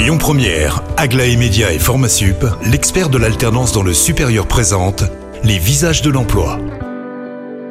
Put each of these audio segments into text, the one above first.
Lyon Première, Aglaé Média et Formasup, l'expert de l'alternance dans le supérieur présente les visages de l'emploi.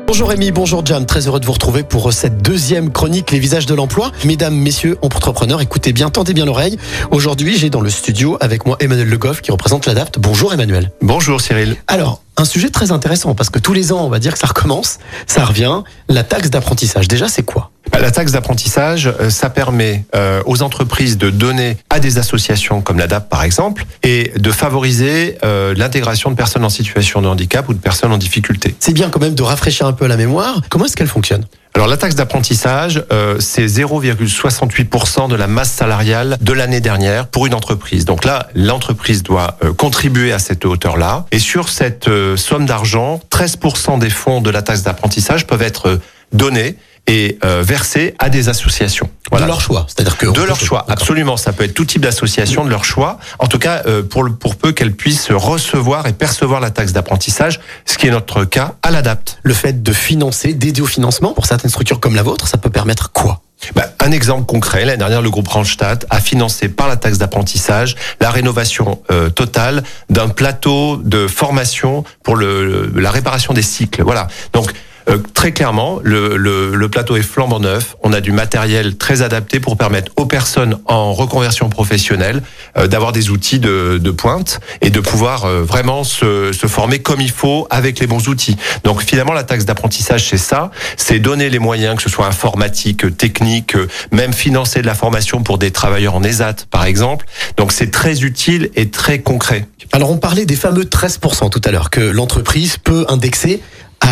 Bonjour Rémi, bonjour Jam, très heureux de vous retrouver pour cette deuxième chronique Les visages de l'emploi. Mesdames, messieurs, entrepreneurs, écoutez bien, tendez bien l'oreille. Aujourd'hui, j'ai dans le studio avec moi Emmanuel Le Goff qui représente l'ADAPT. Bonjour Emmanuel. Bonjour Cyril. Alors, un sujet très intéressant parce que tous les ans, on va dire que ça recommence, ça revient. La taxe d'apprentissage, déjà, c'est quoi? La taxe d'apprentissage, euh, ça permet euh, aux entreprises de donner à des associations comme l'ADAP par exemple et de favoriser euh, l'intégration de personnes en situation de handicap ou de personnes en difficulté. C'est bien quand même de rafraîchir un peu la mémoire. Comment est-ce qu'elle fonctionne? Alors la taxe d'apprentissage, euh, c'est 0,68% de la masse salariale de l'année dernière pour une entreprise. Donc là, l'entreprise doit euh, contribuer à cette hauteur-là. Et sur cette euh, somme d'argent, 13% des fonds de la taxe d'apprentissage peuvent être donnés et euh, versés à des associations. De leur choix. C'est-à-dire que De leur choix, absolument. Ça peut être tout type d'association de leur choix. En tout cas, euh, pour, le- pour peu qu'elles puissent recevoir et percevoir la taxe d'apprentissage, ce qui est notre cas à l'ADAPT. Le fait de financer, d'aider au financement pour certaines structures comme la vôtre, ça peut permettre quoi? Bah, un exemple concret, l'année dernière, le groupe Randstad a financé par la taxe d'apprentissage la rénovation euh, totale d'un plateau de formation pour le- la réparation des cycles. Voilà. Donc, euh, très clairement, le, le, le plateau est flambant neuf. On a du matériel très adapté pour permettre aux personnes en reconversion professionnelle euh, d'avoir des outils de, de pointe et de pouvoir euh, vraiment se, se former comme il faut avec les bons outils. Donc finalement, la taxe d'apprentissage, c'est ça, c'est donner les moyens, que ce soit informatique, technique, euh, même financer de la formation pour des travailleurs en ESAT, par exemple. Donc c'est très utile et très concret. Alors on parlait des fameux 13% tout à l'heure que l'entreprise peut indexer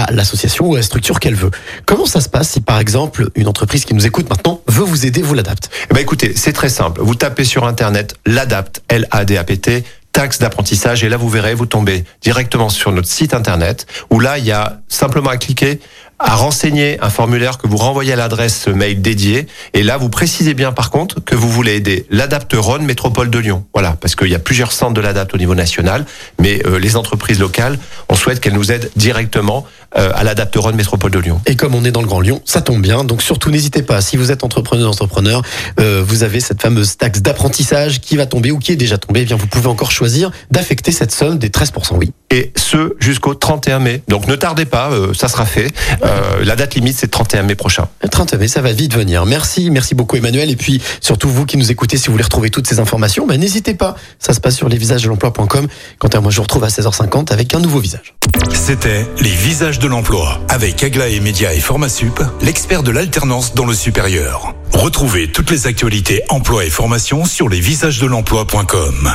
à l'association ou à la structure qu'elle veut. Comment ça se passe si par exemple une entreprise qui nous écoute maintenant veut vous aider, vous l'adapte? Eh ben écoutez, c'est très simple. Vous tapez sur internet l'ADAPT, L-A-D-A-P-T, taxe d'apprentissage, et là vous verrez, vous tombez directement sur notre site internet, où là il y a simplement à cliquer, à renseigner un formulaire que vous renvoyez à l'adresse mail dédiée, et là vous précisez bien par contre que vous voulez aider l'ADAPT Rhône Métropole de Lyon. Voilà, parce qu'il y a plusieurs centres de l'ADAPT au niveau national, mais euh, les entreprises locales, on souhaite qu'elles nous aident directement euh, à l'ADAPT Rhône Métropole de Lyon. Et comme on est dans le Grand Lyon, ça tombe bien. Donc surtout n'hésitez pas, si vous êtes entrepreneur, entrepreneur, euh, vous avez cette fameuse taxe d'apprentissage qui va tomber ou qui est déjà tombée, eh bien vous pouvez encore choisir d'affecter cette somme des 13%. Oui. et ce jusqu'au 31 mai. Donc ne tardez pas, euh, ça sera fait. Euh, la date limite c'est le 31 mai prochain. Le 30 mai, ça va vite venir. Merci, merci beaucoup Emmanuel. Et puis surtout vous qui nous écoutez, si vous voulez retrouver toutes ces informations, ben, n'hésitez pas. Ça se passe sur lesvisagesdelemploi.com. Quant à moi, je vous retrouve à 16h50 avec un nouveau visage. C'était les visages de l'emploi avec Aglaé Média et Formasup, l'expert de l'alternance dans le supérieur. Retrouvez toutes les actualités emploi et formation sur lesvisagesdelemploi.com.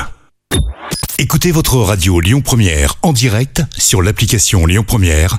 Écoutez votre radio Lyon Première en direct sur l'application Lyon Première,